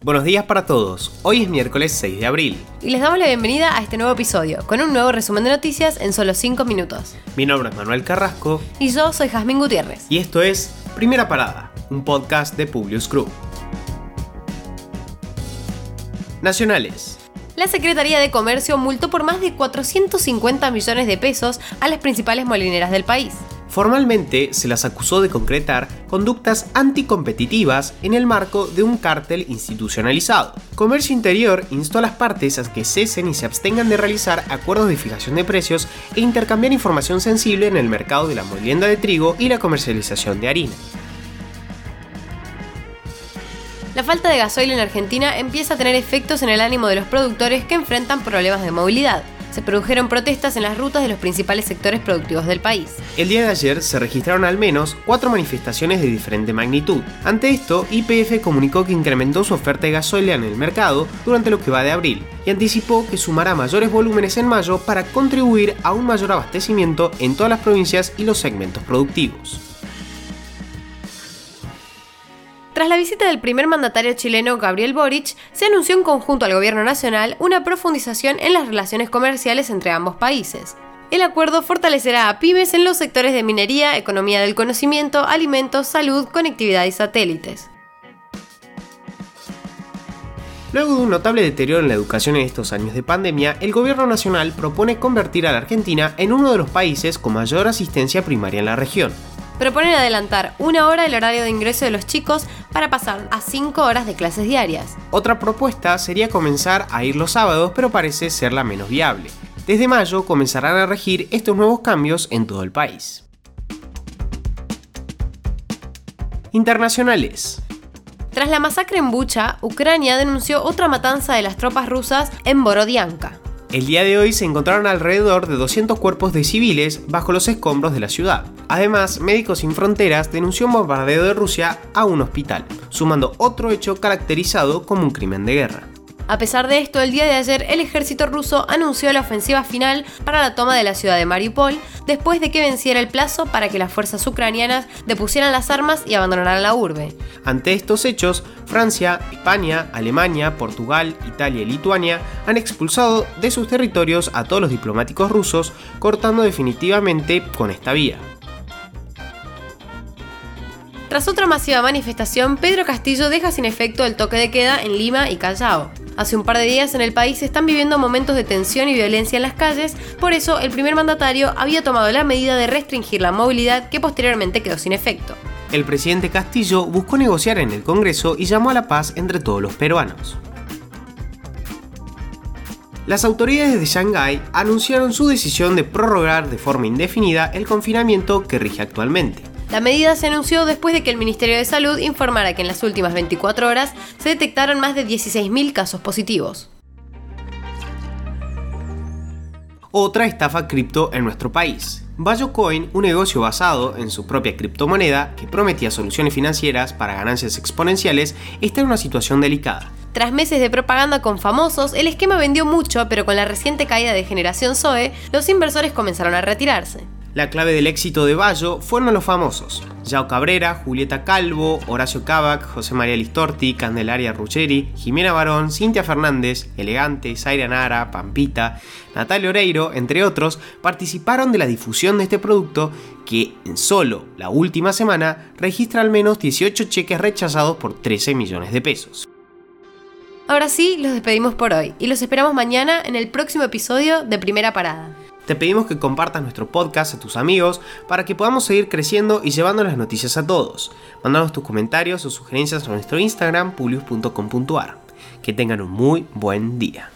Buenos días para todos. Hoy es miércoles 6 de abril. Y les damos la bienvenida a este nuevo episodio, con un nuevo resumen de noticias en solo 5 minutos. Mi nombre es Manuel Carrasco. Y yo soy Jazmín Gutiérrez. Y esto es Primera Parada, un podcast de Publius Group. Nacionales. La Secretaría de Comercio multó por más de 450 millones de pesos a las principales molineras del país. Formalmente se las acusó de concretar conductas anticompetitivas en el marco de un cártel institucionalizado. Comercio Interior instó a las partes a que cesen y se abstengan de realizar acuerdos de fijación de precios e intercambiar información sensible en el mercado de la molienda de trigo y la comercialización de harina. La falta de gasoil en Argentina empieza a tener efectos en el ánimo de los productores que enfrentan problemas de movilidad se produjeron protestas en las rutas de los principales sectores productivos del país. El día de ayer se registraron al menos cuatro manifestaciones de diferente magnitud. Ante esto, IPF comunicó que incrementó su oferta de gasolina en el mercado durante lo que va de abril y anticipó que sumará mayores volúmenes en mayo para contribuir a un mayor abastecimiento en todas las provincias y los segmentos productivos. Tras la visita del primer mandatario chileno Gabriel Boric, se anunció en conjunto al gobierno nacional una profundización en las relaciones comerciales entre ambos países. El acuerdo fortalecerá a pymes en los sectores de minería, economía del conocimiento, alimentos, salud, conectividad y satélites. Luego de un notable deterioro en la educación en estos años de pandemia, el gobierno nacional propone convertir a la Argentina en uno de los países con mayor asistencia primaria en la región proponen adelantar una hora el horario de ingreso de los chicos para pasar a cinco horas de clases diarias. Otra propuesta sería comenzar a ir los sábados, pero parece ser la menos viable. Desde mayo comenzarán a regir estos nuevos cambios en todo el país. Internacionales. Tras la masacre en Bucha, Ucrania denunció otra matanza de las tropas rusas en Borodianka. El día de hoy se encontraron alrededor de 200 cuerpos de civiles bajo los escombros de la ciudad. Además, Médicos Sin Fronteras denunció un bombardeo de Rusia a un hospital, sumando otro hecho caracterizado como un crimen de guerra. A pesar de esto, el día de ayer el ejército ruso anunció la ofensiva final para la toma de la ciudad de Mariupol, después de que venciera el plazo para que las fuerzas ucranianas depusieran las armas y abandonaran la urbe. Ante estos hechos, Francia, España, Alemania, Portugal, Italia y Lituania han expulsado de sus territorios a todos los diplomáticos rusos, cortando definitivamente con esta vía. Tras otra masiva manifestación, Pedro Castillo deja sin efecto el toque de queda en Lima y Callao. Hace un par de días en el país se están viviendo momentos de tensión y violencia en las calles, por eso el primer mandatario había tomado la medida de restringir la movilidad que posteriormente quedó sin efecto. El presidente Castillo buscó negociar en el Congreso y llamó a la paz entre todos los peruanos. Las autoridades de Shanghái anunciaron su decisión de prorrogar de forma indefinida el confinamiento que rige actualmente. La medida se anunció después de que el Ministerio de Salud informara que en las últimas 24 horas se detectaron más de 16.000 casos positivos. Otra estafa cripto en nuestro país. Coin, un negocio basado en su propia criptomoneda que prometía soluciones financieras para ganancias exponenciales, está en una situación delicada. Tras meses de propaganda con famosos, el esquema vendió mucho, pero con la reciente caída de generación Zoe, los inversores comenzaron a retirarse. La clave del éxito de Bayo fueron los famosos. Yao Cabrera, Julieta Calvo, Horacio Cavac, José María Listorti, Candelaria Ruggeri, Jimena Barón, Cintia Fernández, Elegante, Zaira Nara, Pampita, Natalia Oreiro, entre otros, participaron de la difusión de este producto que en solo la última semana registra al menos 18 cheques rechazados por 13 millones de pesos. Ahora sí, los despedimos por hoy y los esperamos mañana en el próximo episodio de Primera Parada. Te pedimos que compartas nuestro podcast a tus amigos para que podamos seguir creciendo y llevando las noticias a todos. Mándanos tus comentarios o sugerencias a nuestro Instagram, publius.com.ar. Que tengan un muy buen día.